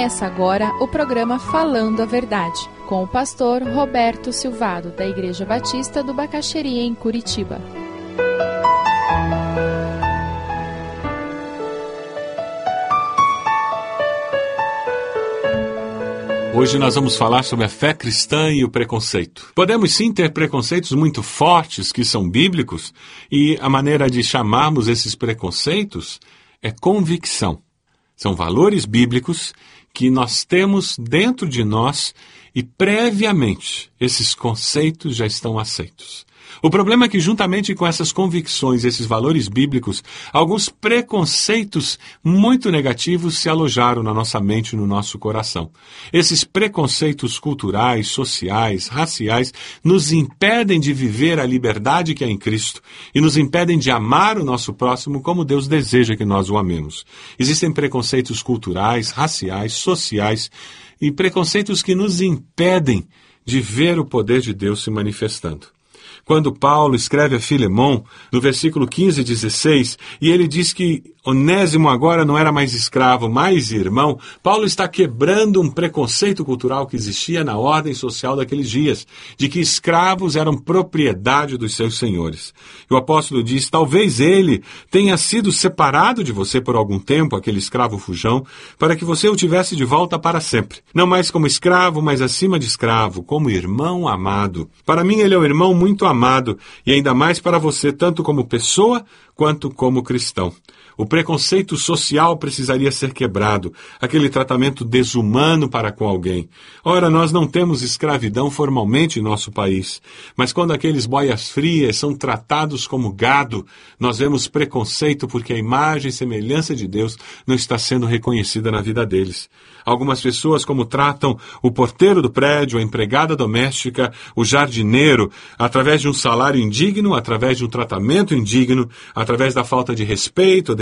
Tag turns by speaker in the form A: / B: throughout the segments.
A: Começa agora o programa Falando a Verdade, com o pastor Roberto Silvado, da Igreja Batista do Bacaxeria, em Curitiba.
B: Hoje nós vamos falar sobre a fé cristã e o preconceito. Podemos sim ter preconceitos muito fortes que são bíblicos, e a maneira de chamarmos esses preconceitos é convicção. São valores bíblicos que nós temos dentro de nós e previamente esses conceitos já estão aceitos. O problema é que, juntamente com essas convicções, esses valores bíblicos, alguns preconceitos muito negativos se alojaram na nossa mente e no nosso coração. Esses preconceitos culturais, sociais, raciais, nos impedem de viver a liberdade que é em Cristo e nos impedem de amar o nosso próximo como Deus deseja que nós o amemos. Existem preconceitos culturais, raciais, sociais e preconceitos que nos impedem de ver o poder de Deus se manifestando quando Paulo escreve a Filemão, no versículo 15 e 16, e ele diz que Onésimo agora não era mais escravo, mais irmão, Paulo está quebrando um preconceito cultural que existia na ordem social daqueles dias, de que escravos eram propriedade dos seus senhores. E o apóstolo diz: talvez ele tenha sido separado de você por algum tempo, aquele escravo fujão, para que você o tivesse de volta para sempre. Não mais como escravo, mas acima de escravo, como irmão amado. Para mim, ele é o irmão muito amado, e ainda mais para você, tanto como pessoa quanto como cristão. O preconceito social precisaria ser quebrado, aquele tratamento desumano para com alguém. Ora, nós não temos escravidão formalmente em nosso país, mas quando aqueles boias frias são tratados como gado, nós vemos preconceito porque a imagem e semelhança de Deus não está sendo reconhecida na vida deles. Algumas pessoas, como tratam o porteiro do prédio, a empregada doméstica, o jardineiro, através de um salário indigno, através de um tratamento indigno, através da falta de respeito,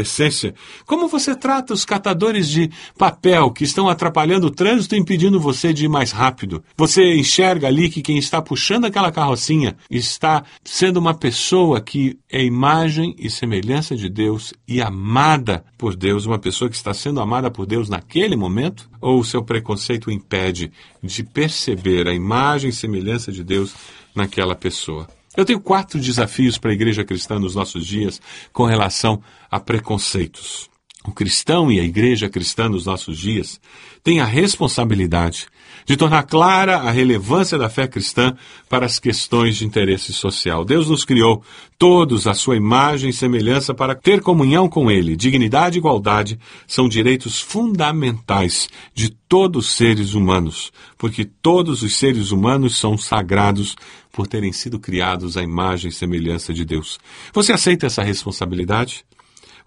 B: Como você trata os catadores de papel que estão atrapalhando o trânsito e impedindo você de ir mais rápido? Você enxerga ali que quem está puxando aquela carrocinha está sendo uma pessoa que é imagem e semelhança de Deus e amada por Deus, uma pessoa que está sendo amada por Deus naquele momento? ou o seu preconceito impede de perceber a imagem e semelhança de Deus naquela pessoa? Eu tenho quatro desafios para a igreja cristã nos nossos dias com relação a preconceitos. O cristão e a igreja cristã nos nossos dias têm a responsabilidade de tornar clara a relevância da fé cristã para as questões de interesse social. Deus nos criou todos à sua imagem e semelhança para ter comunhão com Ele. Dignidade e igualdade são direitos fundamentais de todos os seres humanos, porque todos os seres humanos são sagrados por terem sido criados à imagem e semelhança de Deus. Você aceita essa responsabilidade?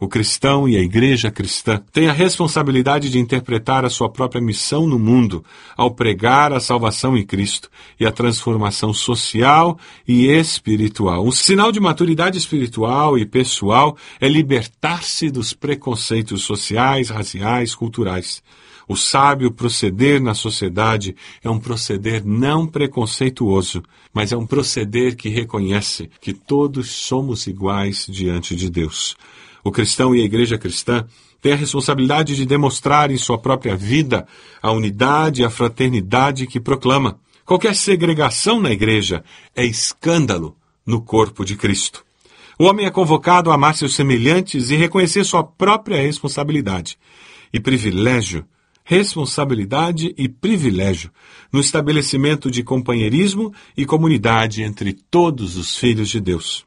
B: O cristão e a igreja cristã têm a responsabilidade de interpretar a sua própria missão no mundo ao pregar a salvação em Cristo e a transformação social e espiritual. Um sinal de maturidade espiritual e pessoal é libertar-se dos preconceitos sociais, raciais, culturais. O sábio proceder na sociedade é um proceder não preconceituoso, mas é um proceder que reconhece que todos somos iguais diante de Deus. O cristão e a igreja cristã têm a responsabilidade de demonstrar em sua própria vida a unidade e a fraternidade que proclama. Qualquer segregação na igreja é escândalo no corpo de Cristo. O homem é convocado a amar seus semelhantes e reconhecer sua própria responsabilidade e privilégio, responsabilidade e privilégio no estabelecimento de companheirismo e comunidade entre todos os filhos de Deus.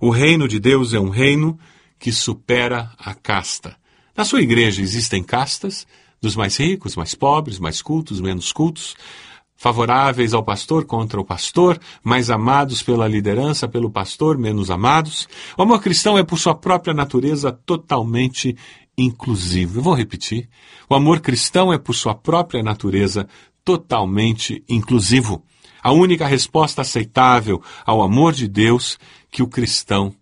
B: O reino de Deus é um reino que supera a casta. Na sua igreja existem castas, dos mais ricos, mais pobres, mais cultos, menos cultos, favoráveis ao pastor contra o pastor, mais amados pela liderança, pelo pastor, menos amados. O amor cristão é, por sua própria natureza, totalmente inclusivo. Eu vou repetir. O amor cristão é, por sua própria natureza, totalmente inclusivo. A única resposta aceitável ao amor de Deus que o cristão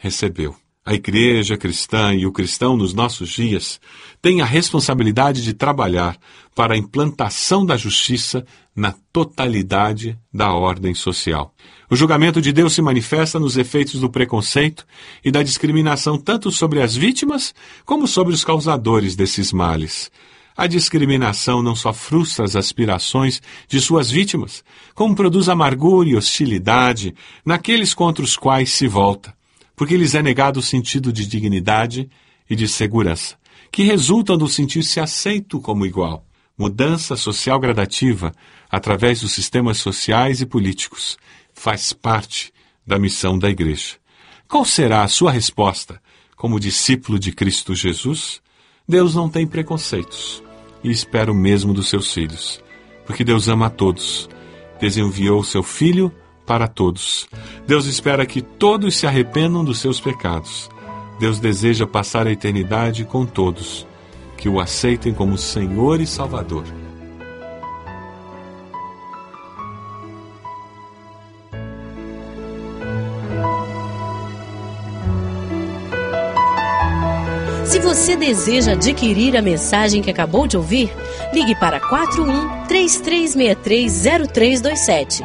B: recebeu. A igreja cristã e o cristão nos nossos dias têm a responsabilidade de trabalhar para a implantação da justiça na totalidade da ordem social. O julgamento de Deus se manifesta nos efeitos do preconceito e da discriminação tanto sobre as vítimas como sobre os causadores desses males. A discriminação não só frustra as aspirações de suas vítimas, como produz amargura e hostilidade naqueles contra os quais se volta, porque lhes é negado o sentido de dignidade e de segurança, que resultam do sentir-se aceito como igual. Mudança social gradativa através dos sistemas sociais e políticos faz parte da missão da Igreja. Qual será a sua resposta como discípulo de Cristo Jesus? Deus não tem preconceitos e espera o mesmo dos seus filhos, porque Deus ama a todos. Deus enviou seu Filho para todos. Deus espera que todos se arrependam dos seus pecados. Deus deseja passar a eternidade com todos, que o aceitem como Senhor e Salvador.
C: Se você deseja adquirir a mensagem que acabou de ouvir, ligue para 41 3363 0327.